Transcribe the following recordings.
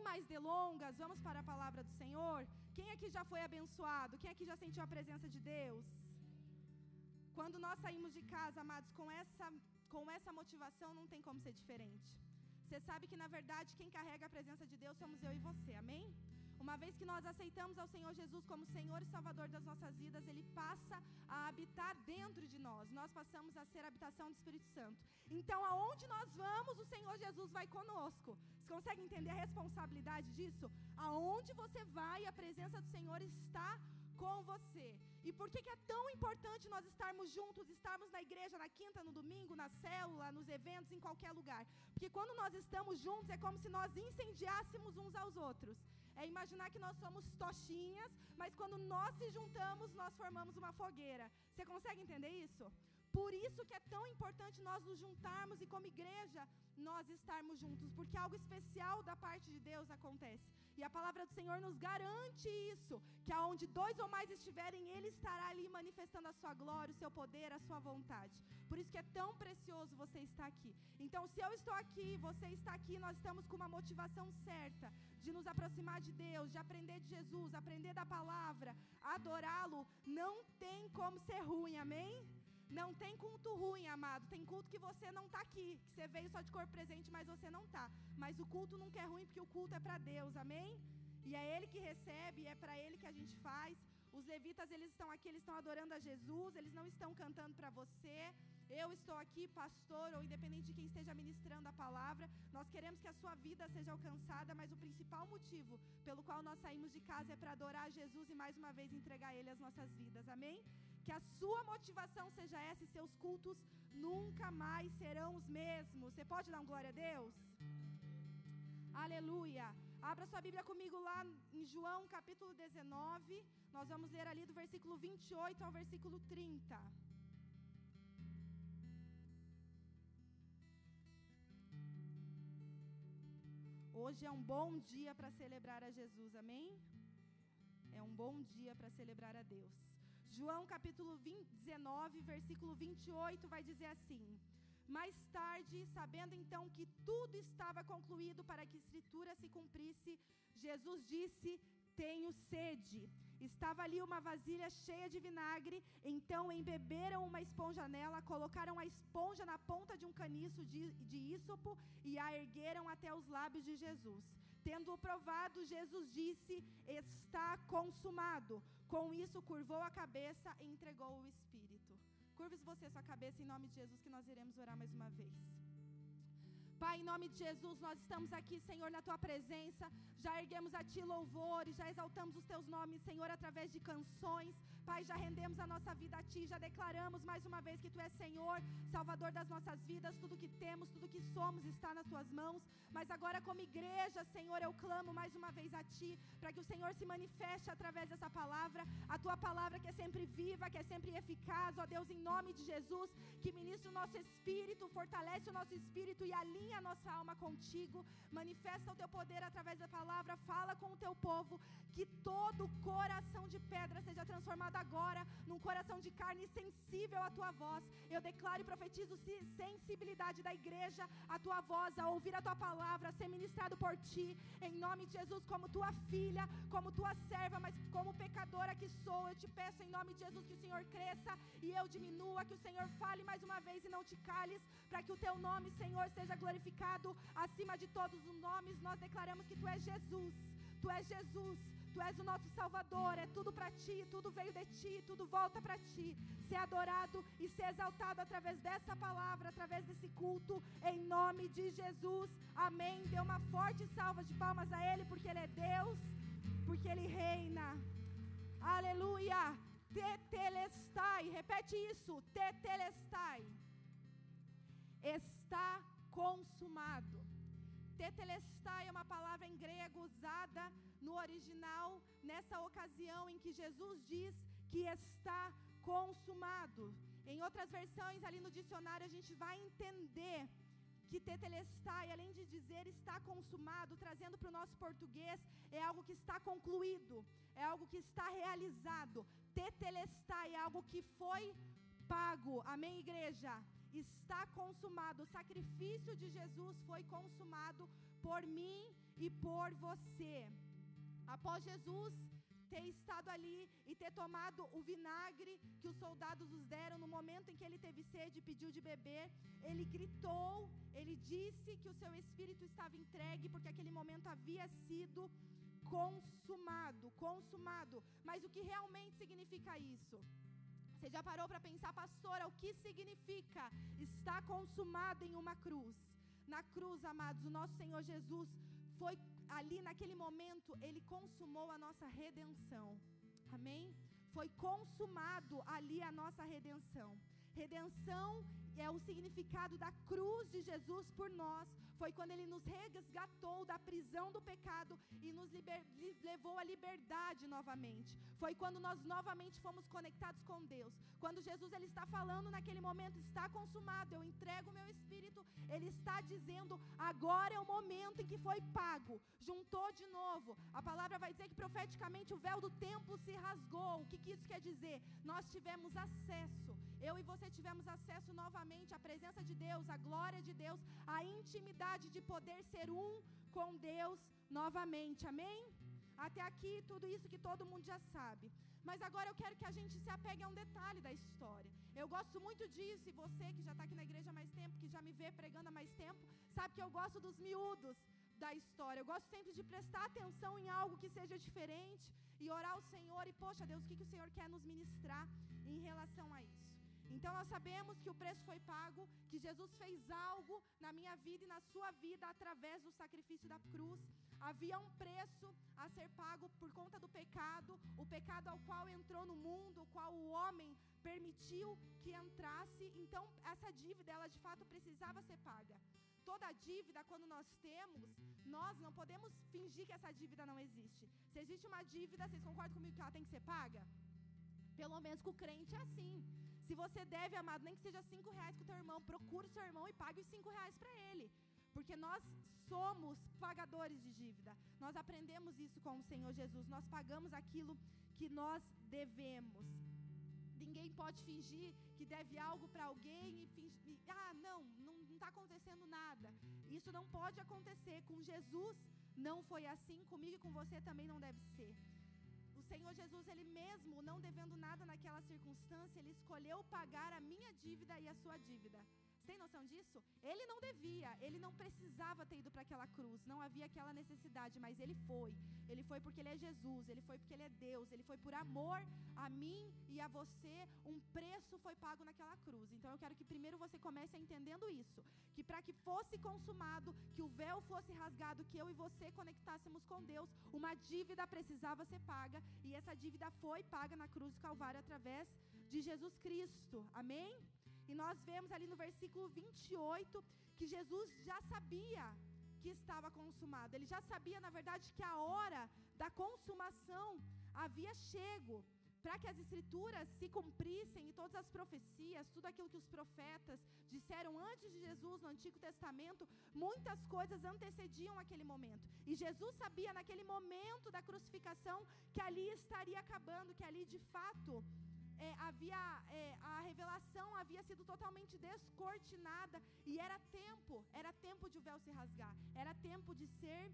sem mais delongas, vamos para a palavra do Senhor. Quem aqui já foi abençoado? Quem aqui já sentiu a presença de Deus? Quando nós saímos de casa, amados, com essa, com essa motivação, não tem como ser diferente. Você sabe que, na verdade, quem carrega a presença de Deus somos eu e você, amém? Uma vez que nós aceitamos ao Senhor Jesus como Senhor e Salvador das nossas vidas, Ele passa a habitar dentro de nós. Nós passamos a ser a habitação do Espírito Santo. Então, aonde nós vamos, o Senhor Jesus vai conosco. Você consegue entender a responsabilidade disso? Aonde você vai, a presença do Senhor está com você. E por que, que é tão importante nós estarmos juntos, estarmos na igreja na quinta, no domingo, na célula, nos eventos, em qualquer lugar? Porque quando nós estamos juntos é como se nós incendiássemos uns aos outros. É imaginar que nós somos tochinhas, mas quando nós se juntamos, nós formamos uma fogueira. Você consegue entender isso? Por isso que é tão importante nós nos juntarmos e como igreja nós estarmos juntos, porque algo especial da parte de Deus acontece. E a palavra do Senhor nos garante isso, que aonde dois ou mais estiverem, ele estará ali manifestando a sua glória, o seu poder, a sua vontade. Por isso que é tão precioso você estar aqui. Então, se eu estou aqui, você está aqui, nós estamos com uma motivação certa de nos aproximar de Deus, de aprender de Jesus, aprender da palavra, adorá-lo, não tem como ser ruim. Amém? Não tem culto ruim, amado. Tem culto que você não está aqui, que você veio só de corpo presente, mas você não está. Mas o culto nunca é ruim, porque o culto é para Deus, amém? E é Ele que recebe, é para Ele que a gente faz. Os levitas, eles estão aqui, eles estão adorando a Jesus, eles não estão cantando para você. Eu estou aqui, pastor, ou independente de quem esteja ministrando a palavra, nós queremos que a sua vida seja alcançada, mas o principal motivo pelo qual nós saímos de casa é para adorar Jesus e mais uma vez entregar a Ele as nossas vidas, amém? Que a sua motivação seja essa e seus cultos nunca mais serão os mesmos. Você pode dar um glória a Deus? Aleluia. Abra sua Bíblia comigo lá em João capítulo 19. Nós vamos ler ali do versículo 28 ao versículo 30. Hoje é um bom dia para celebrar a Jesus, amém? É um bom dia para celebrar a Deus. João capítulo 20, 19, versículo 28 vai dizer assim: Mais tarde, sabendo então que tudo estava concluído para que a escritura se cumprisse, Jesus disse: Tenho sede. Estava ali uma vasilha cheia de vinagre, então embeberam uma esponja nela, colocaram a esponja na ponta de um caniço de, de ísopo e a ergueram até os lábios de Jesus. Tendo-o provado, Jesus disse: Está consumado. Com isso, curvou a cabeça e entregou o Espírito. Curve você sua cabeça em nome de Jesus, que nós iremos orar mais uma vez. Pai, em nome de Jesus, nós estamos aqui, Senhor, na tua presença. Já erguemos a ti louvores, já exaltamos os teus nomes, Senhor, através de canções. Pai, já rendemos a nossa vida a ti, já declaramos mais uma vez que tu és Senhor, Salvador das nossas vidas. Tudo que temos, tudo que somos está nas tuas mãos. Mas agora, como igreja, Senhor, eu clamo mais uma vez a ti, para que o Senhor se manifeste através dessa palavra, a tua palavra que é sempre viva, que é sempre eficaz, ó Deus, em nome de Jesus, que ministre o nosso espírito, fortalece o nosso espírito e alinha a nossa alma contigo, manifesta o teu poder através da palavra, fala com o teu povo, que todo coração de pedra seja transformado agora num coração de carne sensível à tua voz. Eu declaro e profetizo sensibilidade da igreja à tua voz, a ouvir a tua palavra, a ser ministrado por ti, em nome de Jesus, como tua filha, como tua serva, mas como pecadora que sou, eu te peço em nome de Jesus que o Senhor cresça e eu diminua, que o Senhor fale mais uma vez e não te cales, para que o teu nome, Senhor, seja glorificado acima de todos os nomes. Nós declaramos que tu és Jesus. Tu és Jesus. Tu és o nosso Salvador, é tudo para ti, tudo veio de ti, tudo volta para ti. Ser adorado e ser exaltado através dessa palavra, através desse culto, em nome de Jesus. Amém. Dê uma forte salva de palmas a Ele, porque Ele é Deus, porque Ele reina. Aleluia. Tetelestai, repete isso. Tetelestai. Está consumado. Tetelestai é uma palavra em grego usada no original nessa ocasião em que Jesus diz que está consumado. Em outras versões ali no dicionário a gente vai entender que tetelestai, além de dizer está consumado, trazendo para o nosso português, é algo que está concluído, é algo que está realizado. Tetelestai é algo que foi pago. Amém, igreja? Está consumado. O sacrifício de Jesus foi consumado por mim e por você. Após Jesus ter estado ali e ter tomado o vinagre que os soldados nos deram no momento em que ele teve sede e pediu de beber, ele gritou, ele disse que o seu espírito estava entregue porque aquele momento havia sido consumado, consumado. Mas o que realmente significa isso? Você já parou para pensar, pastora, o que significa estar consumado em uma cruz? Na cruz, amados, o nosso Senhor Jesus foi ali naquele momento, ele consumou a nossa redenção. Amém? Foi consumado ali a nossa redenção. Redenção é o significado da cruz de Jesus por nós. Foi quando ele nos resgatou da prisão do pecado e nos liber, levou à liberdade novamente. Foi quando nós novamente fomos conectados com Deus. Quando Jesus ele está falando naquele momento, está consumado, eu entrego o meu espírito. Ele está dizendo, agora é o momento em que foi pago. Juntou de novo. A palavra vai dizer que profeticamente o véu do templo se rasgou. O que, que isso quer dizer? Nós tivemos acesso. Eu e você tivemos acesso novamente à presença de Deus, à glória de Deus, à intimidade de poder ser um com Deus novamente. Amém? Até aqui, tudo isso que todo mundo já sabe. Mas agora eu quero que a gente se apegue a um detalhe da história. Eu gosto muito disso, e você que já está aqui na igreja há mais tempo, que já me vê pregando há mais tempo, sabe que eu gosto dos miúdos da história. Eu gosto sempre de prestar atenção em algo que seja diferente e orar ao Senhor e, poxa Deus, o que, que o Senhor quer nos ministrar em relação a isso? Então nós sabemos que o preço foi pago, que Jesus fez algo na minha vida e na sua vida através do sacrifício da cruz. Havia um preço a ser pago por conta do pecado, o pecado ao qual entrou no mundo, o qual o homem permitiu que entrasse. Então essa dívida, ela de fato precisava ser paga. Toda dívida, quando nós temos, nós não podemos fingir que essa dívida não existe. Se existe uma dívida, vocês concordam comigo que ela tem que ser paga? Pelo menos com o crente é assim. Se você deve, amado, nem que seja cinco reais com o teu irmão, procure o seu irmão e pague os cinco reais para ele. Porque nós somos pagadores de dívida. Nós aprendemos isso com o Senhor Jesus. Nós pagamos aquilo que nós devemos. Ninguém pode fingir que deve algo para alguém e fingir, ah, não, não está acontecendo nada. Isso não pode acontecer. Com Jesus não foi assim, comigo e com você também não deve ser. Senhor Jesus, Ele mesmo, não devendo nada naquela circunstância, Ele escolheu pagar a minha dívida e a sua dívida. Tem noção disso? Ele não devia, ele não precisava ter ido para aquela cruz, não havia aquela necessidade, mas ele foi. Ele foi porque ele é Jesus, ele foi porque ele é Deus, ele foi por amor a mim e a você. Um preço foi pago naquela cruz. Então eu quero que primeiro você comece entendendo isso, que para que fosse consumado, que o véu fosse rasgado, que eu e você conectássemos com Deus, uma dívida precisava ser paga e essa dívida foi paga na cruz do Calvário através de Jesus Cristo. Amém? E nós vemos ali no versículo 28 que Jesus já sabia que estava consumado. Ele já sabia, na verdade, que a hora da consumação havia chego para que as escrituras se cumprissem e todas as profecias, tudo aquilo que os profetas disseram antes de Jesus no Antigo Testamento, muitas coisas antecediam aquele momento. E Jesus sabia naquele momento da crucificação que ali estaria acabando, que ali de fato é, havia é, a revelação havia sido totalmente descortinada e era tempo, era tempo de o véu se rasgar, era tempo de ser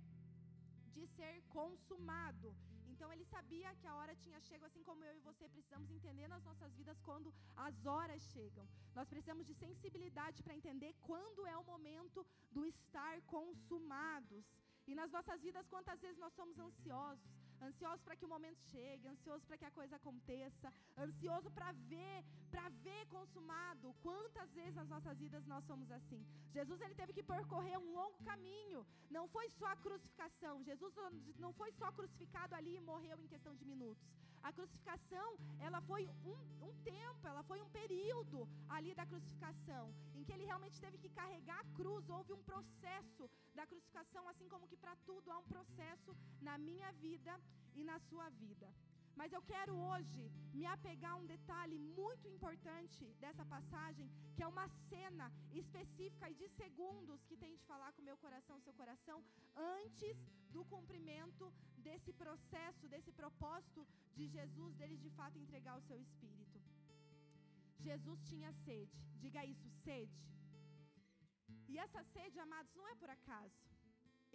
de ser consumado. Então ele sabia que a hora tinha chegado, assim como eu e você precisamos entender nas nossas vidas quando as horas chegam. Nós precisamos de sensibilidade para entender quando é o momento do estar consumados. E nas nossas vidas, quantas vezes nós somos ansiosos, ansioso para que o momento chegue, ansioso para que a coisa aconteça, ansioso para ver, para ver consumado. Quantas vezes nas nossas vidas nós somos assim? Jesus ele teve que percorrer um longo caminho. Não foi só a crucificação. Jesus não foi só crucificado ali e morreu em questão de minutos. A crucificação, ela foi um, um tempo, ela foi um período ali da crucificação, em que ele realmente teve que carregar a cruz. Houve um processo da crucificação, assim como que para tudo há um processo na minha vida e na sua vida. Mas eu quero hoje me apegar a um detalhe muito importante dessa passagem, que é uma cena específica e de segundos que tem de falar com o meu coração, seu coração, antes do cumprimento desse processo, desse propósito de Jesus, dele de fato entregar o seu espírito. Jesus tinha sede, diga isso, sede. E essa sede, amados, não é por acaso.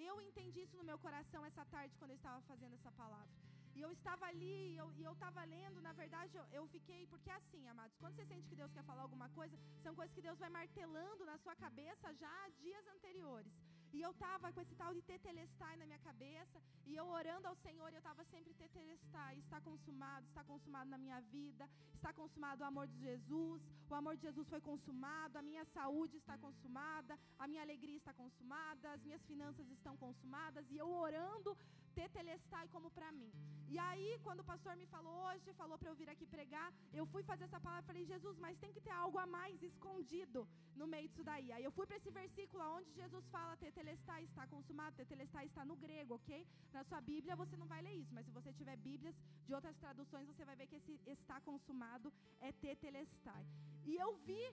eu entendi isso no meu coração essa tarde quando eu estava fazendo essa palavra. E eu estava ali, e eu estava lendo, na verdade, eu, eu, fiquei, porque é assim, amados, quando você sente que Deus quer falar alguma coisa, são coisas que Deus vai martelando na sua cabeça já dias anteriores. E eu estava com esse tal de tetelestai na minha cabeça, e eu orando ao Senhor, e eu estava sempre tetelestai, está consumado, está consumado na minha vida, está consumado o amor de Jesus, o amor de Jesus foi consumado, a minha saúde está consumada, a minha alegria está consumada, as minhas finanças estão consumadas, e eu orando tetelestai como para mim. E aí, quando o pastor me falou hoje, falou para eu vir aqui pregar, eu fui fazer essa palavra falei, Jesus, mas tem que ter algo a mais escondido no meio disso daí. Aí eu fui para esse versículo onde Jesus fala tetelestai está consumado, tetelestai está no grego, ok? Na sua Bíblia você não vai ler isso, mas se você tiver Bíblias de outras traduções, você vai ver que esse está consumado é tetelestai. E eu vi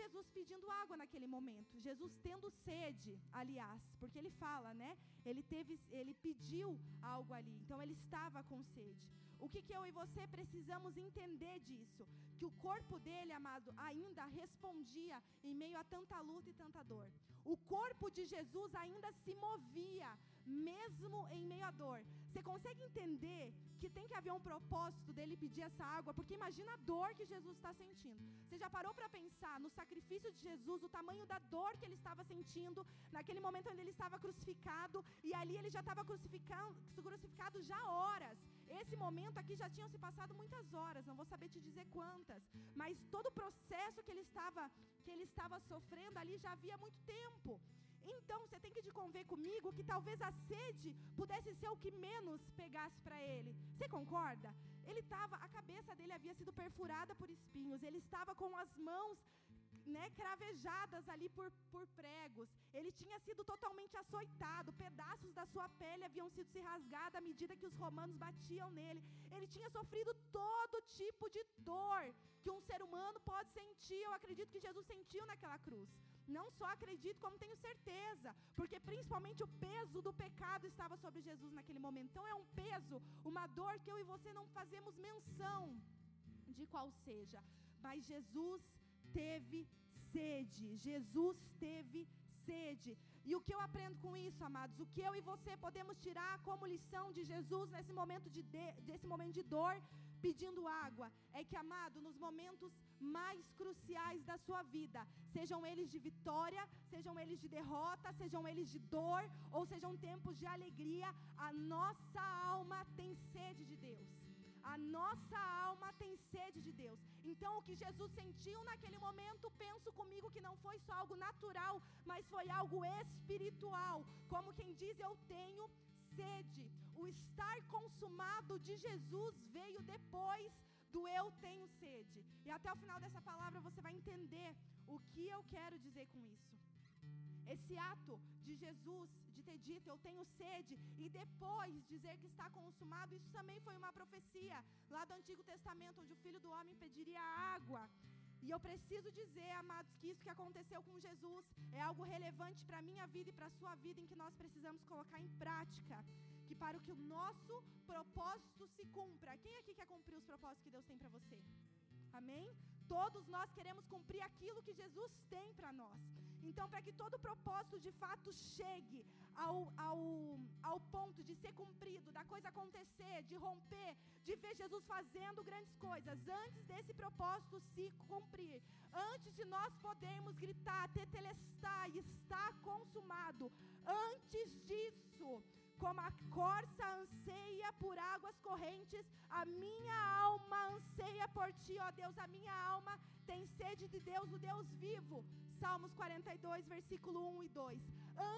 Jesus pedindo água naquele momento, Jesus tendo sede, aliás, porque ele fala, né? Ele teve, ele pediu algo ali, então ele estava com sede. O que, que eu e você precisamos entender disso? Que o corpo dele, amado, ainda respondia em meio a tanta luta e tanta dor. O corpo de Jesus ainda se movia, mesmo em meio à dor. Você consegue entender que tem que haver um propósito dele pedir essa água? Porque imagina a dor que Jesus está sentindo. Você já parou para pensar no sacrifício de Jesus, o tamanho da dor que ele estava sentindo, naquele momento onde ele estava crucificado, e ali ele já estava crucificado, já horas. Esse momento aqui já tinham se passado muitas horas, não vou saber te dizer quantas, mas todo o processo que ele estava que ele estava sofrendo ali já havia muito tempo. Então você tem que de conver comigo que talvez a sede pudesse ser o que menos pegasse para ele. Você concorda? Ele estava, a cabeça dele havia sido perfurada por espinhos, ele estava com as mãos né, cravejadas ali por, por pregos. Ele tinha sido totalmente açoitado, pedaços da sua pele haviam sido se rasgados à medida que os romanos batiam nele. Ele tinha sofrido todo tipo de dor que um ser humano pode sentir. Eu acredito que Jesus sentiu naquela cruz. Não só acredito, como tenho certeza, porque principalmente o peso do pecado estava sobre Jesus naquele momento. Então é um peso, uma dor que eu e você não fazemos menção de qual seja. Mas Jesus teve sede. Jesus teve sede. E o que eu aprendo com isso, amados? O que eu e você podemos tirar como lição de Jesus nesse momento de, de desse momento de dor, pedindo água, é que, amado, nos momentos mais cruciais da sua vida, sejam eles de vitória, sejam eles de derrota, sejam eles de dor, ou sejam tempos de alegria, a nossa alma tem sede de Deus. A nossa alma tem sede de Deus. Então, o que Jesus sentiu naquele momento, penso comigo que não foi só algo natural, mas foi algo espiritual. Como quem diz, eu tenho sede. O estar consumado de Jesus veio depois do eu tenho sede. E até o final dessa palavra você vai entender o que eu quero dizer com isso. Esse ato de Jesus ter dito eu tenho sede e depois dizer que está consumado, isso também foi uma profecia lá do Antigo Testamento, onde o filho do homem pediria água. E eu preciso dizer, amados, que isso que aconteceu com Jesus é algo relevante para a minha vida e para a sua vida, em que nós precisamos colocar em prática. Que para que o nosso propósito se cumpra. Quem aqui quer cumprir os propósitos que Deus tem para você? Amém? Todos nós queremos cumprir aquilo que Jesus tem para nós. Então, para que todo propósito de fato chegue ao, ao, ao ponto de ser cumprido, da coisa acontecer, de romper, de ver Jesus fazendo grandes coisas, antes desse propósito se cumprir, antes de nós podermos gritar, tetelestai, está consumado, antes disso, como a corça anseia por águas correntes, a minha alma anseia por ti, ó Deus, a minha alma tem sede de Deus, o Deus vivo. Salmos 42, versículo 1 e 2.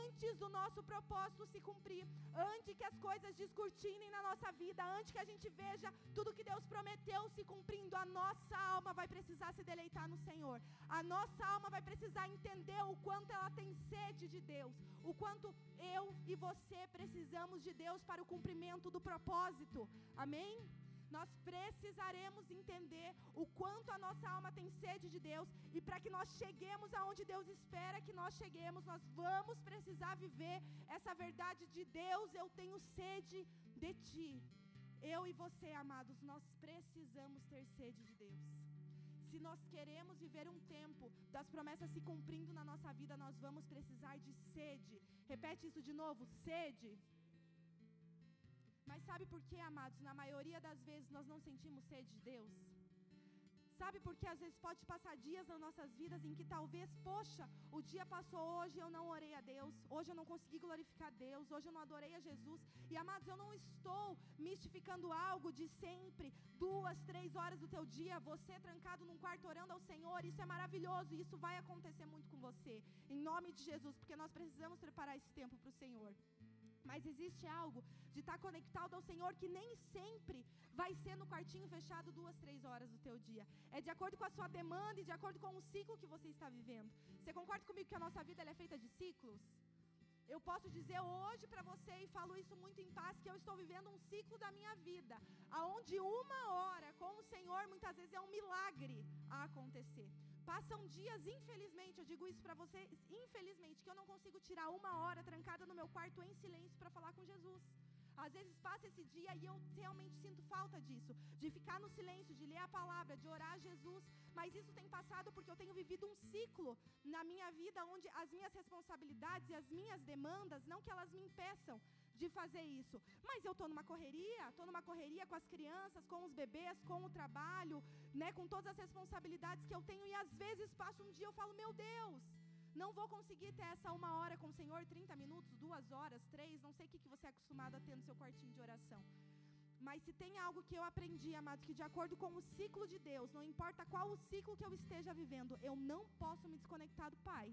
Antes do nosso propósito se cumprir, antes que as coisas descortinem na nossa vida, antes que a gente veja tudo que Deus prometeu se cumprindo, a nossa alma vai precisar se deleitar no Senhor. A nossa alma vai precisar entender o quanto ela tem sede de Deus, o quanto eu e você precisamos de Deus para o cumprimento do propósito. Amém? Nós precisaremos entender o quanto a nossa alma tem sede de Deus e para que nós cheguemos aonde Deus espera que nós cheguemos, nós vamos precisar viver essa verdade de Deus, eu tenho sede de ti. Eu e você, amados, nós precisamos ter sede de Deus. Se nós queremos viver um tempo das promessas se cumprindo na nossa vida, nós vamos precisar de sede. Repete isso de novo: sede. Sabe por que, amados? Na maioria das vezes nós não sentimos sede de Deus. Sabe por que às vezes pode passar dias nas nossas vidas em que talvez, poxa, o dia passou hoje eu não orei a Deus, hoje eu não consegui glorificar Deus, hoje eu não adorei a Jesus. E amados, eu não estou mistificando algo de sempre, duas, três horas do teu dia, você trancado num quarto orando ao Senhor, isso é maravilhoso e isso vai acontecer muito com você, em nome de Jesus, porque nós precisamos preparar esse tempo para o Senhor. Mas existe algo de estar conectado ao Senhor que nem sempre vai ser no quartinho fechado duas, três horas do teu dia. É de acordo com a sua demanda e de acordo com o ciclo que você está vivendo. Você concorda comigo que a nossa vida é feita de ciclos? Eu posso dizer hoje para você e falo isso muito em paz que eu estou vivendo um ciclo da minha vida, aonde uma hora com o Senhor muitas vezes é um milagre a acontecer. Passam dias, infelizmente, eu digo isso para vocês, infelizmente, que eu não consigo tirar uma hora trancada no meu quarto em silêncio para falar com Jesus. Às vezes passa esse dia e eu realmente sinto falta disso, de ficar no silêncio, de ler a palavra, de orar a Jesus. Mas isso tem passado porque eu tenho vivido um ciclo na minha vida onde as minhas responsabilidades e as minhas demandas, não que elas me impeçam de fazer isso, mas eu estou numa correria, estou numa correria com as crianças, com os bebês, com o trabalho, né, com todas as responsabilidades que eu tenho e às vezes passa um dia eu falo, meu Deus, não vou conseguir ter essa uma hora com o Senhor, 30 minutos, duas horas, três, não sei o que, que você é acostumado a ter no seu quartinho de oração. Mas se tem algo que eu aprendi, amado, que de acordo com o ciclo de Deus, não importa qual o ciclo que eu esteja vivendo, eu não posso me desconectar do Pai.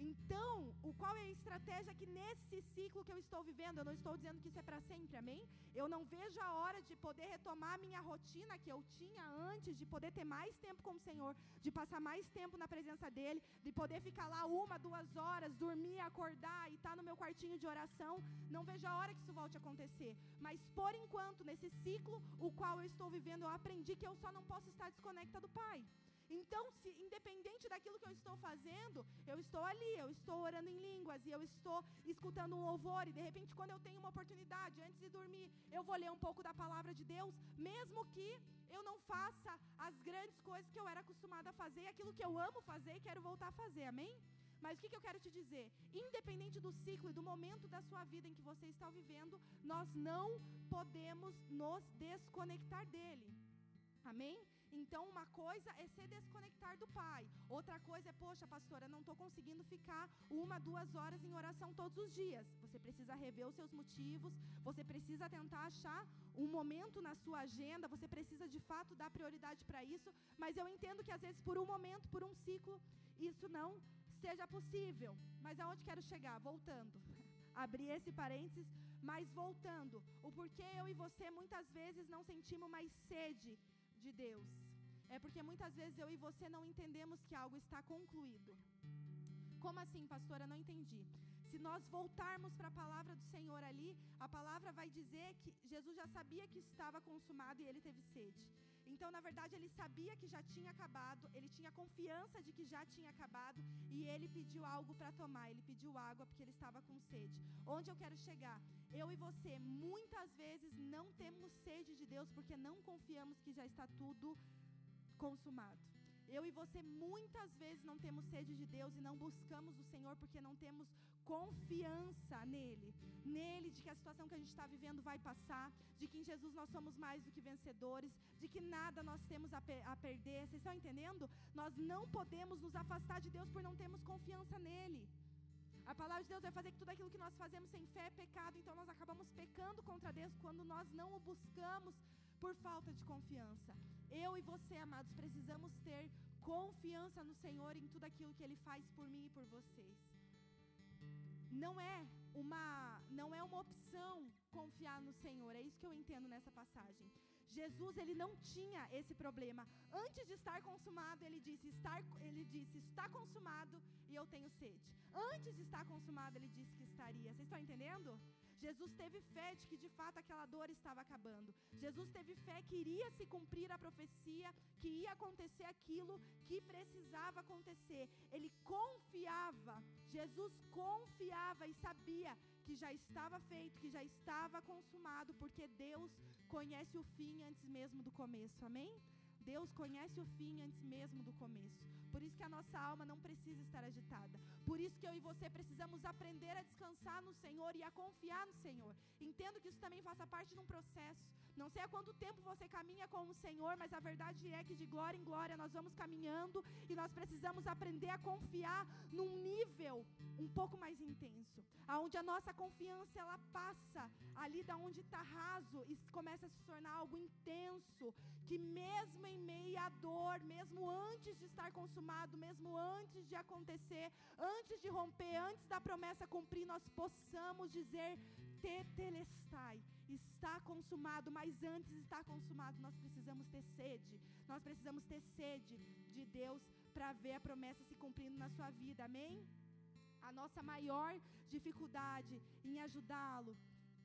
Então, o qual é a estratégia que nesse ciclo que eu estou vivendo, eu não estou dizendo que isso é para sempre, amém? Eu não vejo a hora de poder retomar a minha rotina que eu tinha antes, de poder ter mais tempo com o Senhor, de passar mais tempo na presença dEle, de poder ficar lá uma, duas horas, dormir, acordar e estar tá no meu quartinho de oração. Não vejo a hora que isso volte a acontecer. Mas por enquanto, nesse ciclo, o qual eu estou vivendo, eu aprendi que eu só não posso estar desconecta do Pai. Então, se independente daquilo que eu estou fazendo, eu estou ali, eu estou orando em línguas e eu estou escutando um louvor e de repente quando eu tenho uma oportunidade antes de dormir, eu vou ler um pouco da palavra de Deus, mesmo que eu não faça as grandes coisas que eu era acostumada a fazer, aquilo que eu amo fazer e quero voltar a fazer. Amém? Mas o que, que, eu quero te dizer? Independente do ciclo e do momento da sua vida em que você está vivendo, nós não podemos nos desconectar dele. Amém? Então, uma coisa é se desconectar do Pai. Outra coisa é, poxa, pastora, não estou conseguindo ficar uma, duas horas em oração todos os dias. Você precisa rever os seus motivos, você precisa tentar achar um momento na sua agenda, você precisa de fato dar prioridade para isso. Mas eu entendo que às vezes, por um momento, por um ciclo, isso não seja possível. Mas aonde quero chegar? Voltando. Abrir esse parênteses, mas voltando. O porquê eu e você muitas vezes não sentimos mais sede de Deus. É porque muitas vezes eu e você não entendemos que algo está concluído. Como assim, pastora? Não entendi. Se nós voltarmos para a palavra do Senhor ali, a palavra vai dizer que Jesus já sabia que estava consumado e ele teve sede. Então, na verdade, ele sabia que já tinha acabado, ele tinha confiança de que já tinha acabado e ele pediu algo para tomar. Ele pediu água porque ele estava com sede. Onde eu quero chegar? Eu e você, muitas vezes, não temos sede de Deus porque não confiamos que já está tudo consumado. Eu e você muitas vezes não temos sede de Deus e não buscamos o Senhor porque não temos confiança nele. Nele, de que a situação que a gente está vivendo vai passar, de que em Jesus nós somos mais do que vencedores, de que nada nós temos a, a perder. Vocês estão entendendo? Nós não podemos nos afastar de Deus por não termos confiança nele. A palavra de Deus vai fazer que tudo aquilo que nós fazemos sem fé é pecado, então nós acabamos pecando contra Deus quando nós não o buscamos por falta de confiança. Eu e você, amados, precisamos ter confiança no Senhor em tudo aquilo que Ele faz por mim e por vocês. Não é uma, não é uma opção confiar no Senhor. É isso que eu entendo nessa passagem. Jesus ele não tinha esse problema. Antes de estar consumado, ele disse: estar, ele disse, está consumado e eu tenho sede. Antes de estar consumado, ele disse que estaria. Vocês estão entendendo? Jesus teve fé de que de fato aquela dor estava acabando. Jesus teve fé que iria se cumprir a profecia, que ia acontecer aquilo que precisava acontecer. Ele confiava, Jesus confiava e sabia que já estava feito, que já estava consumado, porque Deus conhece o fim antes mesmo do começo. Amém? Deus conhece o fim antes mesmo do começo. Por isso que a nossa alma não precisa estar agitada. Por isso que eu e você precisamos aprender a descansar no Senhor e a confiar no Senhor. Entendo que isso também faça parte de um processo. Não sei há quanto tempo você caminha com o Senhor, mas a verdade é que de glória em glória nós vamos caminhando e nós precisamos aprender a confiar num nível um pouco mais intenso, aonde a nossa confiança ela passa ali da onde está raso e começa a se tornar algo intenso, que mesmo em meio à dor, mesmo antes de estar consumado, mesmo antes de acontecer, antes de romper, antes da promessa cumprir, nós possamos dizer tetelestai, está consumado, mas antes de estar consumado, nós precisamos ter sede. Nós precisamos ter sede de Deus para ver a promessa se cumprindo na sua vida. Amém? A nossa maior dificuldade em ajudá-lo,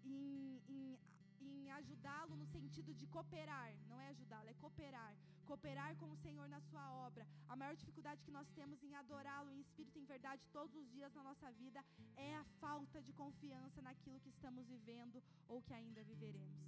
em, em em ajudá-lo no sentido de cooperar, não é ajudá-lo, é cooperar. Cooperar com o Senhor na sua obra. A maior dificuldade que nós temos em adorá-lo em espírito e em verdade todos os dias na nossa vida é a falta de confiança naquilo que estamos vivendo ou que ainda viveremos.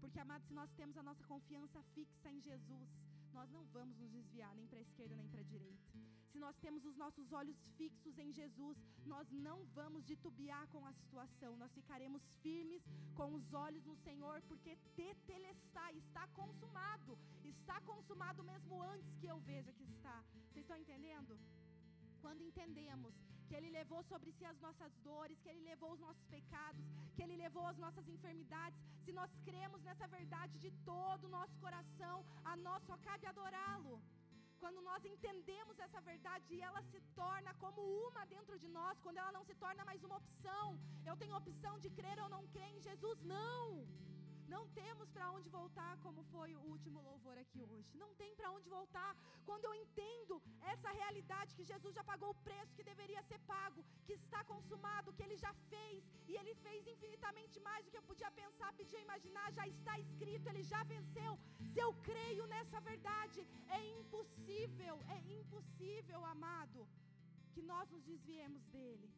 Porque, amados, se nós temos a nossa confiança fixa em Jesus, nós não vamos nos desviar nem para a esquerda nem para a direita. Se nós temos os nossos olhos fixos em Jesus, nós não vamos titubear com a situação, nós ficaremos firmes com os olhos no Senhor, porque tetelestai, está consumado, está consumado mesmo antes que eu veja que está. Vocês estão entendendo? Quando entendemos que Ele levou sobre si as nossas dores, que Ele levou os nossos pecados, que Ele levou as nossas enfermidades, se nós cremos nessa verdade de todo o nosso coração, a nós só cabe adorá-lo. Quando nós entendemos essa verdade e ela se torna como uma dentro de nós, quando ela não se torna mais uma opção, eu tenho opção de crer ou não crer em Jesus, não. Não temos para onde voltar, como foi o último louvor aqui hoje. Não tem para onde voltar. Quando eu entendo essa realidade que Jesus já pagou o preço que deveria ser pago, que está consumado, que ele já fez, e ele fez infinitamente mais do que eu podia pensar, pedir, imaginar, já está escrito, ele já venceu. Se eu creio nessa verdade, é impossível, é impossível, amado, que nós nos desviemos dele.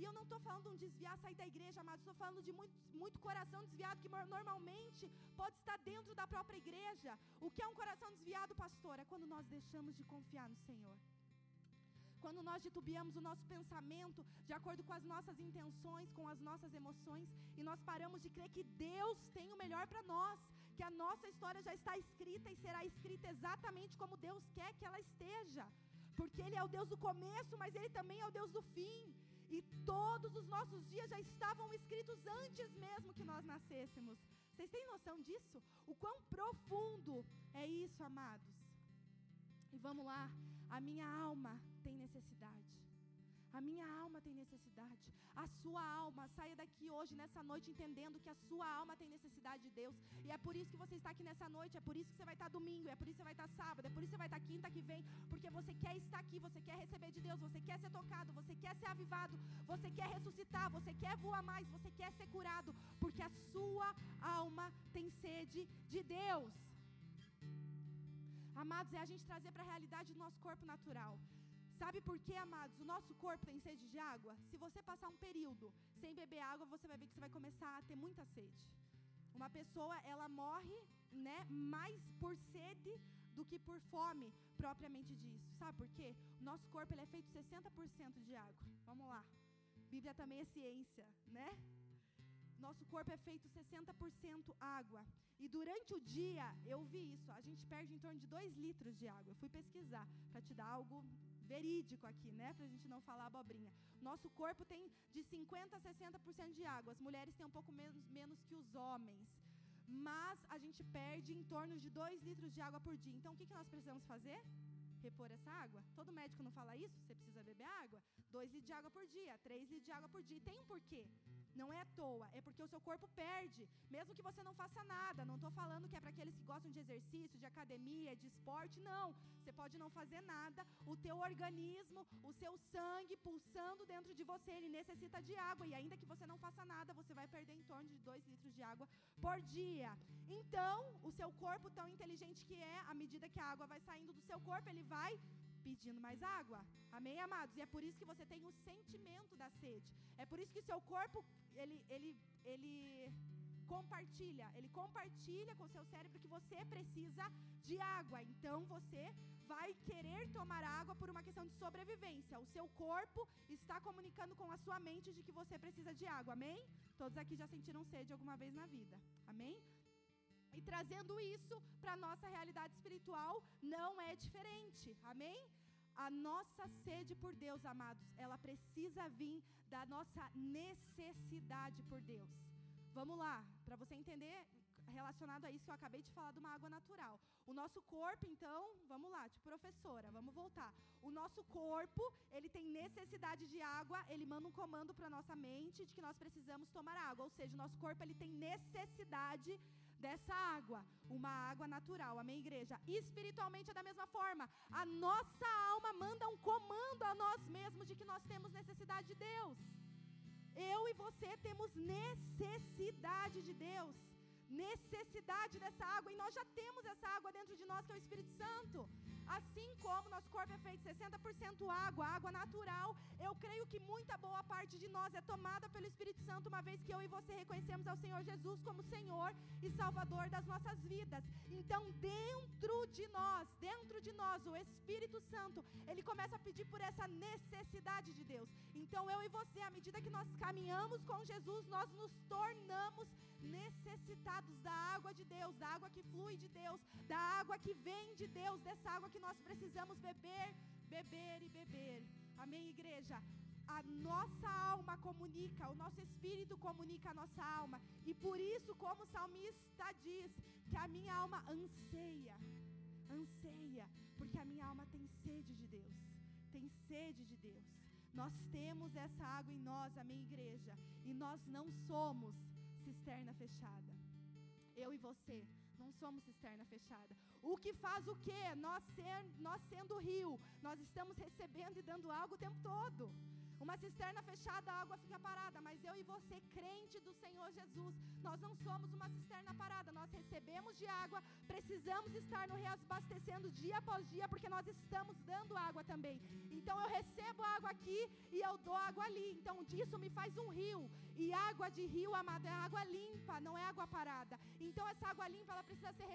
E eu não estou falando de um desviar, sair da igreja, amados. Estou falando de muito, muito coração desviado que normalmente pode estar dentro da própria igreja. O que é um coração desviado, pastor? É quando nós deixamos de confiar no Senhor. Quando nós titubeamos o nosso pensamento de acordo com as nossas intenções, com as nossas emoções, e nós paramos de crer que Deus tem o melhor para nós, que a nossa história já está escrita e será escrita exatamente como Deus quer que ela esteja. Porque Ele é o Deus do começo, mas Ele também é o Deus do fim. E todos os nossos dias já estavam escritos antes mesmo que nós nascêssemos. Vocês têm noção disso? O quão profundo é isso, amados? E vamos lá, a minha alma tem necessidade. A minha alma tem necessidade. A sua alma, saia daqui hoje, nessa noite, entendendo que a sua alma tem necessidade de Deus. E é por isso que você está aqui nessa noite, é por isso que você vai estar domingo, é por isso que você vai estar sábado, é por isso que você vai estar quinta que vem, porque você quer estar aqui, você quer receber de Deus, você quer ser tocado, você quer ser avivado, você quer ressuscitar, você quer voar mais, você quer ser curado, porque a sua alma tem sede de Deus. Amados, é a gente trazer para a realidade do nosso corpo natural. Sabe por quê, amados? O nosso corpo tem sede de água. Se você passar um período sem beber água, você vai ver que você vai começar a ter muita sede. Uma pessoa, ela morre, né, mais por sede do que por fome, propriamente disso. Sabe por quê? O nosso corpo ele é feito 60% de água. Vamos lá. Bíblia também é ciência, né? Nosso corpo é feito 60% água. E durante o dia, eu vi isso, a gente perde em torno de 2 litros de água. Eu fui pesquisar para te dar algo verídico aqui, né? Para a gente não falar abobrinha. Nosso corpo tem de 50% a 60% de água. As mulheres têm um pouco menos, menos que os homens. Mas a gente perde em torno de 2 litros de água por dia. Então, o que, que nós precisamos fazer? Repor essa água. Todo médico não fala isso? Você precisa beber água. 2 litros de água por dia, 3 litros de água por dia. E tem um porquê. Não é à toa, é porque o seu corpo perde, mesmo que você não faça nada. Não estou falando que é para aqueles que gostam de exercício, de academia, de esporte, não. Você pode não fazer nada, o teu organismo, o seu sangue pulsando dentro de você, ele necessita de água. E ainda que você não faça nada, você vai perder em torno de 2 litros de água por dia. Então, o seu corpo, tão inteligente que é, à medida que a água vai saindo do seu corpo, ele vai pedindo mais água. Amém, amados? E é por isso que você tem o sentimento da sede. É por isso que seu corpo, ele, ele, ele compartilha. Ele compartilha com o seu cérebro que você precisa de água. Então você vai querer tomar água por uma questão de sobrevivência. O seu corpo está comunicando com a sua mente de que você precisa de água. Amém? Todos aqui já sentiram sede alguma vez na vida. Amém? E trazendo isso para a nossa realidade espiritual, não é diferente. Amém? A nossa sede por Deus, amados, ela precisa vir da nossa necessidade por Deus. Vamos lá, para você entender, relacionado a isso que eu acabei de falar de uma água natural. O nosso corpo, então, vamos lá, tipo professora, vamos voltar. O nosso corpo, ele tem necessidade de água, ele manda um comando para nossa mente de que nós precisamos tomar água, ou seja, o nosso corpo ele tem necessidade dessa água, uma água natural. Amém, igreja? Espiritualmente é da mesma forma. A nossa alma manda um comando a nós mesmos de que nós temos necessidade de Deus. Eu e você temos necessidade de Deus. Necessidade dessa água. E nós já temos essa água dentro de nós, que é o Espírito Santo. Assim como nosso corpo é feito 60% água, água natural, eu creio que muita boa parte de nós é tomada pelo Espírito Santo, uma vez que eu e você reconhecemos ao Senhor Jesus como Senhor e Salvador das nossas vidas. Então, dentro de nós, dentro de nós, o Espírito Santo, ele começa a pedir por essa necessidade de Deus. Então, eu e você, à medida que nós caminhamos com Jesus, nós nos tornamos necessitados da água de Deus, da água que flui de Deus, da água que vem de Deus, dessa água que nós precisamos beber, beber e beber. Amém, igreja? A nossa alma comunica, o nosso espírito comunica a nossa alma. E por isso, como o salmista diz, que a minha alma anseia, anseia, porque a minha alma tem sede de Deus, tem sede de Deus. Nós temos essa água em nós, amém, igreja? E nós não somos cisterna fechada. Eu e você não somos cisterna fechada. O que faz o quê? Nós, ser, nós sendo rio, nós estamos recebendo e dando algo o tempo todo. Uma cisterna fechada, a água fica parada, mas eu e você, crente do Senhor Jesus, nós não somos uma cisterna parada, nós recebemos de água, precisamos estar no reabastecendo dia após dia, porque nós estamos dando água também. Então eu recebo água aqui e eu dou água ali. Então disso me faz um rio. E água de rio, amado, é água limpa, não é água parada. Então essa água limpa, ela precisa ser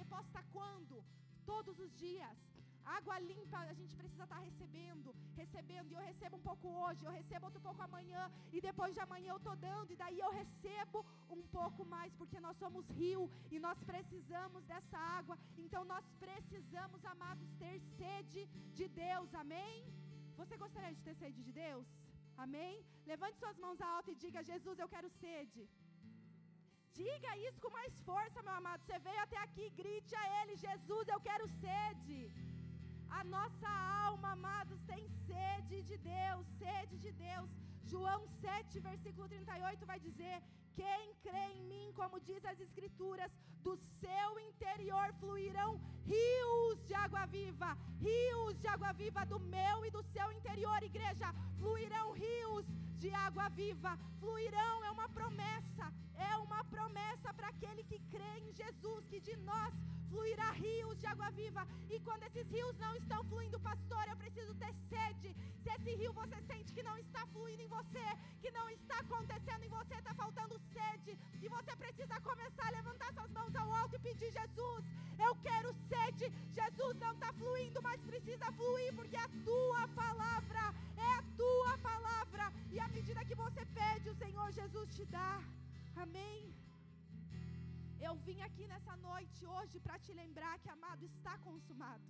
reposta quando? Todos os dias. Água limpa a gente precisa estar recebendo, recebendo, e eu recebo um pouco hoje, eu recebo outro pouco amanhã, e depois de amanhã eu estou dando, e daí eu recebo um pouco mais, porque nós somos rio e nós precisamos dessa água, então nós precisamos, amados, ter sede de Deus, amém? Você gostaria de ter sede de Deus? Amém? Levante suas mãos alto e diga: Jesus, eu quero sede. Diga isso com mais força, meu amado. Você veio até aqui, grite a Ele: Jesus, eu quero sede. A nossa alma, amados, tem sede de Deus, sede de Deus. João 7, versículo 38 vai dizer: Quem crê em mim, como diz as Escrituras, do seu interior fluirão rios de água viva, rios de água viva do meu e do seu interior, igreja, fluirão rios de água viva, fluirão, é uma promessa, é uma promessa para aquele que crê em Jesus, que de nós fluirá rios de água viva. E quando esses rios não estão fluindo, pastor, eu preciso ter sede. Se esse rio você sente que não está fluindo em você, que não está acontecendo em você, está faltando sede, e você precisa começar a levantar suas mãos ao alto e pedir: Jesus, eu quero sede. Jesus não está fluindo, mas precisa fluir, porque a tua palavra é a tua palavra. E à medida que você pede, o Senhor Jesus te dá. Amém. Eu vim aqui nessa noite hoje para te lembrar que, amado, está consumado.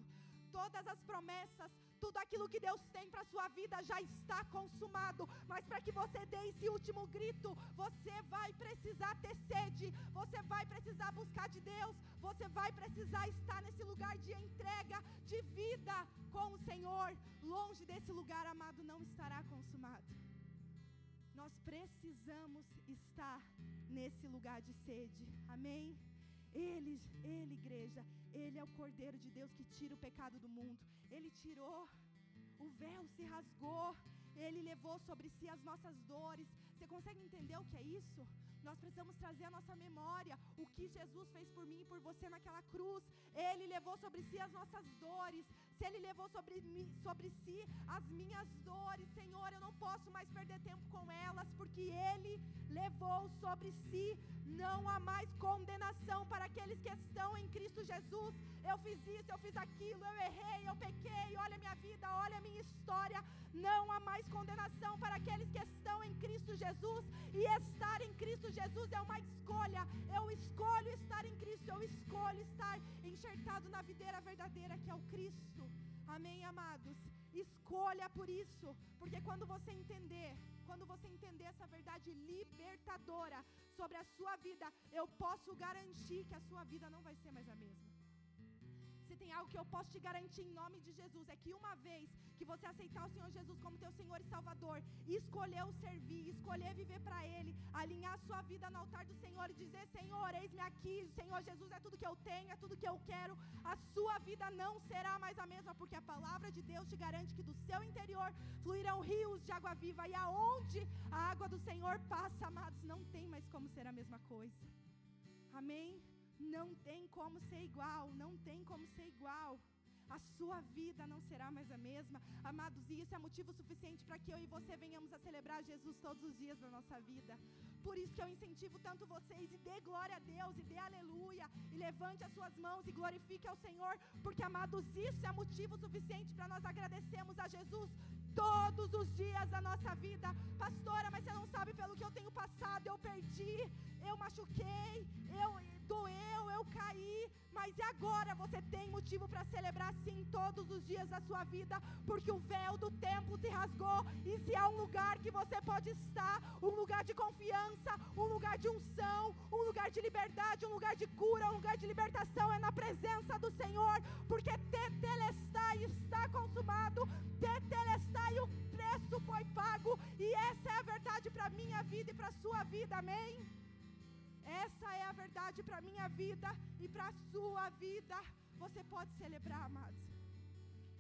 Todas as promessas, tudo aquilo que Deus tem para sua vida já está consumado. Mas para que você dê esse último grito, você vai precisar ter sede, você vai precisar buscar de Deus, você vai precisar estar nesse lugar de entrega, de vida com o Senhor. Longe desse lugar, amado, não estará consumado. Nós precisamos estar nesse lugar de sede. Amém? Ele, ele, igreja, ele é o Cordeiro de Deus que tira o pecado do mundo. Ele tirou, o véu se rasgou, ele levou sobre si as nossas dores. Você consegue entender o que é isso? Nós precisamos trazer a nossa memória o que Jesus fez por mim e por você naquela cruz. Ele levou sobre si as nossas dores. Se Ele levou sobre, sobre si as minhas dores, Senhor, eu não posso mais perder tempo com elas, porque Ele levou sobre si. Não há mais condenação para aqueles que estão em Cristo Jesus. Eu fiz isso, eu fiz aquilo, eu errei, eu pequei. Olha a minha vida, olha a minha história. Não há mais condenação para aqueles que estão em Cristo Jesus. E estar em Cristo Jesus é uma escolha. Eu escolho estar em eu escolho estar enxertado na videira verdadeira que é o Cristo. Amém, amados? Escolha por isso, porque quando você entender, quando você entender essa verdade libertadora sobre a sua vida, eu posso garantir que a sua vida não vai ser mais a mesma tem algo que eu posso te garantir em nome de Jesus: é que uma vez que você aceitar o Senhor Jesus como teu Senhor e Salvador, escolher o servir, escolher viver para Ele, alinhar a sua vida no altar do Senhor e dizer: Senhor, eis-me aqui, Senhor Jesus é tudo que eu tenho, é tudo que eu quero, a sua vida não será mais a mesma, porque a palavra de Deus te garante que do seu interior fluirão rios de água viva, e aonde a água do Senhor passa, amados, não tem mais como ser a mesma coisa. Amém? Não tem como ser igual, não tem como ser igual. A sua vida não será mais a mesma. Amados, e isso é motivo suficiente para que eu e você venhamos a celebrar Jesus todos os dias da nossa vida. Por isso que eu incentivo tanto vocês e dê glória a Deus e dê aleluia e levante as suas mãos e glorifique ao Senhor, porque amados, isso é motivo suficiente para nós agradecermos a Jesus todos os dias da nossa vida. Pastora, mas você não sabe pelo que eu tenho passado, eu perdi, eu machuquei, eu caí, mas e agora você tem motivo para celebrar sim todos os dias da sua vida, porque o véu do templo se rasgou, e se há um lugar que você pode estar, um lugar de confiança, um lugar de unção, um lugar de liberdade, um lugar de cura, um lugar de libertação, é na presença do Senhor, porque tetelestai está consumado, tetelestai o preço foi pago, e essa é a verdade para minha vida e para sua vida, amém? Essa é a verdade para a minha vida e para a sua vida. Você pode celebrar, amados.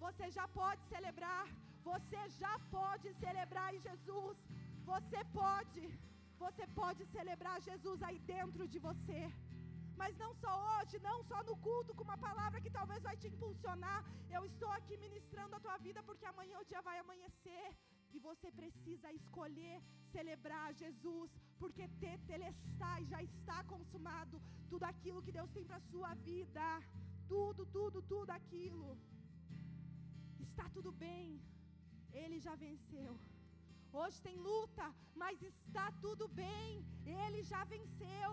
Você já pode celebrar. Você já pode celebrar em Jesus. Você pode. Você pode celebrar Jesus aí dentro de você. Mas não só hoje, não só no culto, com uma palavra que talvez vai te impulsionar. Eu estou aqui ministrando a tua vida porque amanhã o dia vai amanhecer. E você precisa escolher celebrar Jesus, porque tetelestai já está consumado tudo aquilo que Deus tem para sua vida. Tudo, tudo, tudo aquilo. Está tudo bem. Ele já venceu. Hoje tem luta, mas está tudo bem. Ele já venceu.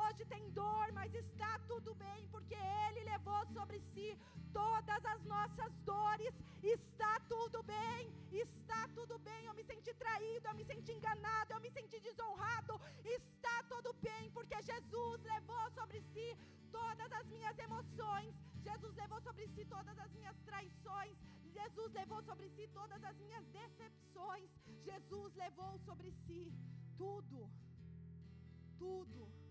Hoje tem dor, mas está tudo bem, porque Ele levou sobre si todas as nossas dores. Está tudo bem, está tudo bem. Eu me senti traído, eu me senti enganado, eu me senti desonrado. Está tudo bem, porque Jesus levou sobre si todas as minhas emoções. Jesus levou sobre si todas as minhas traições. Jesus levou sobre si todas as minhas decepções. Jesus levou sobre si tudo. Tudo.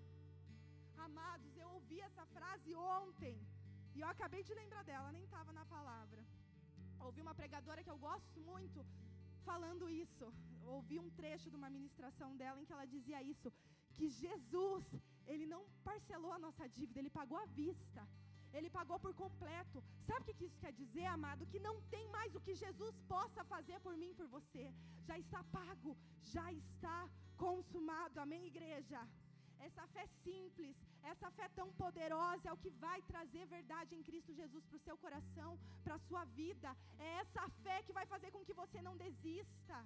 Amados, eu ouvi essa frase ontem e eu acabei de lembrar dela, nem estava na palavra. Ouvi uma pregadora que eu gosto muito falando isso. Ouvi um trecho de uma ministração dela em que ela dizia isso: que Jesus, ele não parcelou a nossa dívida, ele pagou à vista. Ele pagou por completo. Sabe o que isso quer dizer, amado? Que não tem mais o que Jesus possa fazer por mim, por você. Já está pago, já está consumado. Amém, igreja? Essa fé simples, essa fé tão poderosa é o que vai trazer verdade em Cristo Jesus para o seu coração, para a sua vida. É essa fé que vai fazer com que você não desista.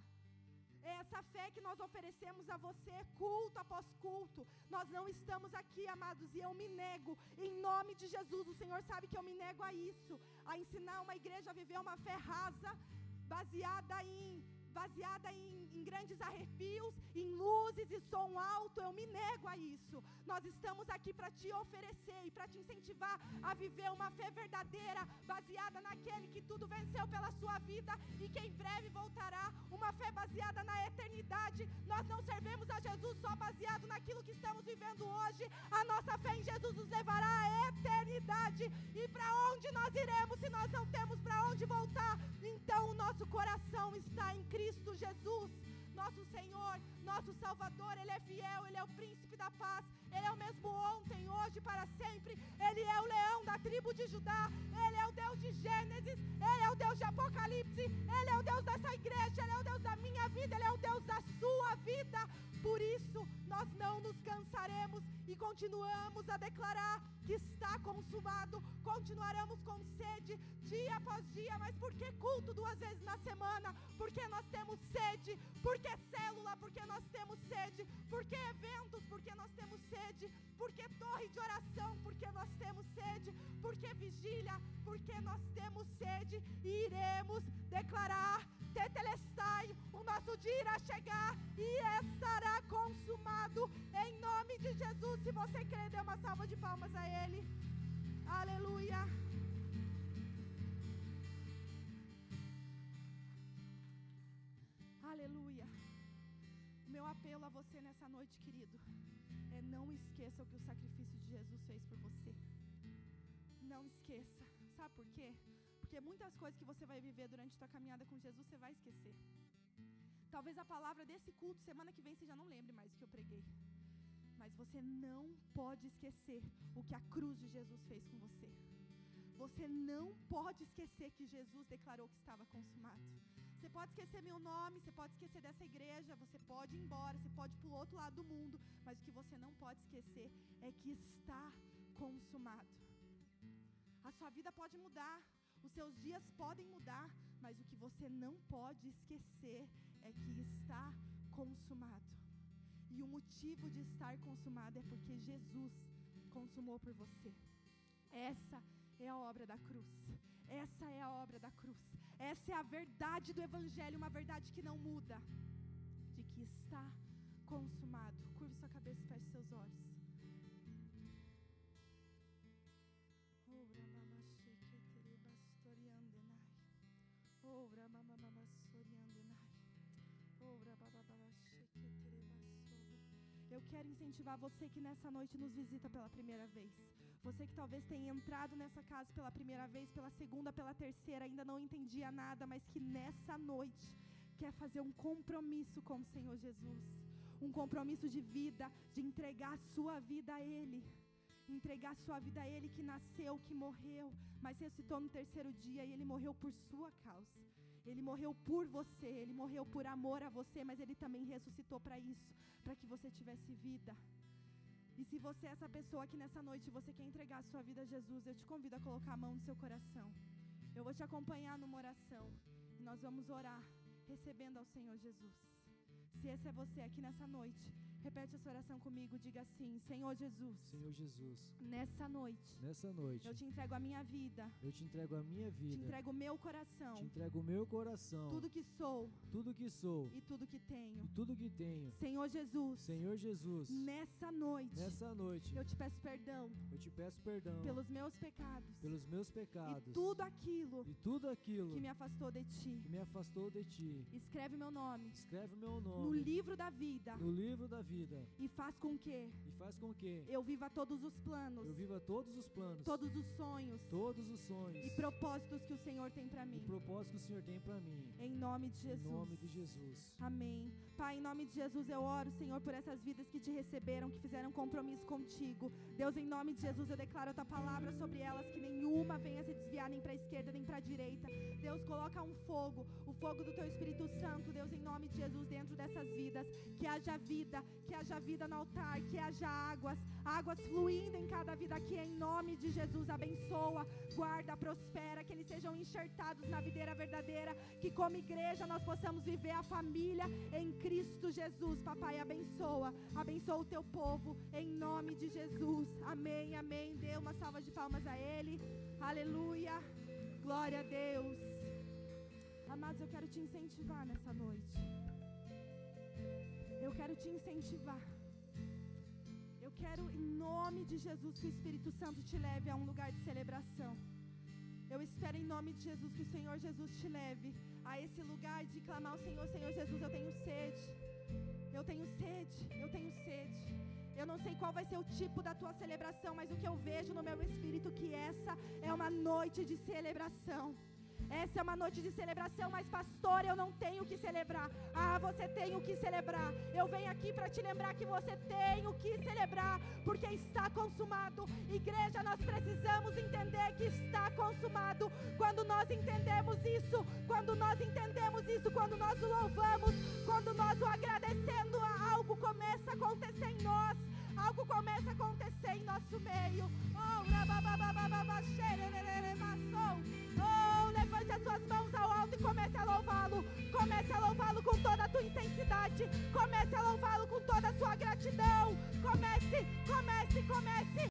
É essa fé que nós oferecemos a você, culto após culto. Nós não estamos aqui, amados, e eu me nego, em nome de Jesus. O Senhor sabe que eu me nego a isso, a ensinar uma igreja a viver uma fé rasa, baseada em baseada em, em grandes arrepios, em luzes e som alto. Eu me nego a isso. Nós estamos aqui para te oferecer e para te incentivar a viver uma fé verdadeira, baseada naquele que tudo venceu pela sua vida e que em breve voltará. Uma fé baseada na eternidade. Nós não servemos a Jesus só baseado naquilo que estamos vivendo hoje. A nossa fé em Jesus nos levará à eternidade. E para onde nós iremos se nós não temos para onde voltar? Então o nosso coração está em Cristo. Cristo Jesus, nosso Senhor, nosso Salvador, Ele é fiel, Ele é o príncipe da paz, Ele é o mesmo ontem, hoje, para sempre. Ele é o leão da tribo de Judá. Ele é o Deus de Gênesis. Ele é o Deus de Apocalipse. Ele é o Deus dessa igreja. Ele é o Deus da minha vida. Ele é o Deus da sua vida. Por isso, nós não nos cansaremos e continuamos a declarar que está consumado. Continuaremos com sede dia após dia. Mas por que culto duas vezes na semana? Porque nós temos sede. Porque célula? Porque nós temos sede. Porque eventos? Porque nós temos sede. Porque torre de oração? Porque vigília? Porque nós temos sede. E iremos declarar Tetelestai, o nosso dia irá chegar e estará consumado em nome de Jesus. Se você crê, dê uma salva de palmas a Ele. Aleluia. Aleluia. O meu apelo a você nessa noite, querido, é não esqueça o que o sacrifício de Jesus fez por você. Não esqueça. Sabe por quê? Porque muitas coisas que você vai viver durante a sua caminhada com Jesus, você vai esquecer. Talvez a palavra desse culto, semana que vem, você já não lembre mais o que eu preguei. Mas você não pode esquecer o que a cruz de Jesus fez com você. Você não pode esquecer que Jesus declarou que estava consumado. Você pode esquecer meu nome, você pode esquecer dessa igreja, você pode ir embora, você pode ir para o outro lado do mundo, mas o que você não pode esquecer é que está consumado. A sua vida pode mudar, os seus dias podem mudar, mas o que você não pode esquecer é que está consumado. E o motivo de estar consumado é porque Jesus consumou por você. Essa é a obra da cruz. Essa é a obra da cruz. Essa é a verdade do Evangelho, uma verdade que não muda. De que está consumado. Curve sua cabeça e feche seus olhos. Eu quero incentivar você que nessa noite nos visita pela primeira vez. Você que talvez tenha entrado nessa casa pela primeira vez, pela segunda, pela terceira, ainda não entendia nada, mas que nessa noite quer fazer um compromisso com o Senhor Jesus. Um compromisso de vida, de entregar a sua vida a Ele entregar sua vida a Ele que nasceu, que morreu, mas ressuscitou no terceiro dia e Ele morreu por sua causa. Ele morreu por você, Ele morreu por amor a você, mas Ele também ressuscitou para isso, para que você tivesse vida. E se você é essa pessoa que nessa noite você quer entregar a sua vida a Jesus, eu te convido a colocar a mão no seu coração. Eu vou te acompanhar numa oração e nós vamos orar recebendo ao Senhor Jesus. Se esse é você aqui nessa noite, Repete essa oração comigo, diga assim: Senhor Jesus. Senhor Jesus. Nessa noite. Nessa noite. Eu te entrego a minha vida. Eu te entrego a minha vida. Te entrego o meu coração. Te entrego o meu coração. Tudo que sou. Tudo que sou. E tudo que tenho. E tudo que tenho. Senhor Jesus. Senhor Jesus. Nessa noite. Nessa noite. Eu te peço perdão. Eu te peço perdão. Pelos meus pecados. Pelos meus pecados. E tudo aquilo. E tudo aquilo. Que me afastou de ti. Que me afastou de ti. Escreve meu nome. Escreve meu nome. No livro da vida. No livro da vida. E faz com que e faz com que eu viva todos os planos eu viva todos os planos todos os sonhos todos os sonhos e propósitos que o Senhor tem para mim. e propósitos que o Senhor tem para mim. Em nome de Jesus. Em nome de Jesus. Amém. Pai em nome de Jesus eu oro Senhor por essas vidas que te receberam que fizeram compromisso contigo. Deus em nome de Jesus eu declaro a tua palavra sobre elas que nenhuma venha se desviar nem para a esquerda nem para a direita. Deus coloca um fogo o fogo do teu Espírito Santo Deus em nome de Jesus dentro dessas vidas. Que haja vida que haja vida na altar, que haja águas, águas fluindo em cada vida aqui, em nome de Jesus. Abençoa, guarda, prospera, que eles sejam enxertados na videira verdadeira, que como igreja nós possamos viver a família em Cristo Jesus. Papai, abençoa, abençoa o teu povo, em nome de Jesus. Amém, amém. Dê uma salva de palmas a Ele. Aleluia. Glória a Deus. Amados, eu quero te incentivar nessa noite. Eu quero te incentivar quero, em nome de Jesus, que o Espírito Santo te leve a um lugar de celebração. Eu espero, em nome de Jesus, que o Senhor Jesus te leve a esse lugar de clamar ao Senhor: Senhor Jesus, eu tenho sede. Eu tenho sede, eu tenho sede. Eu não sei qual vai ser o tipo da tua celebração, mas o que eu vejo no meu espírito que essa é uma noite de celebração. Essa é uma noite de celebração, mas pastor, eu não tenho o que celebrar. Ah, você tem o que celebrar. Eu venho aqui para te lembrar que você tem o que celebrar, porque está consumado. Igreja, nós precisamos entender que está consumado. Quando nós entendemos isso, quando nós entendemos isso, quando nós o louvamos, quando nós o agradecendo, algo começa a acontecer em nós. Algo começa a acontecer em nosso meio. Oh, levante as suas mãos ao alto e comece a louvá-lo. Comece a louvá-lo com toda a tua intensidade. Comece a louvá-lo com toda a sua gratidão. Comece, comece, comece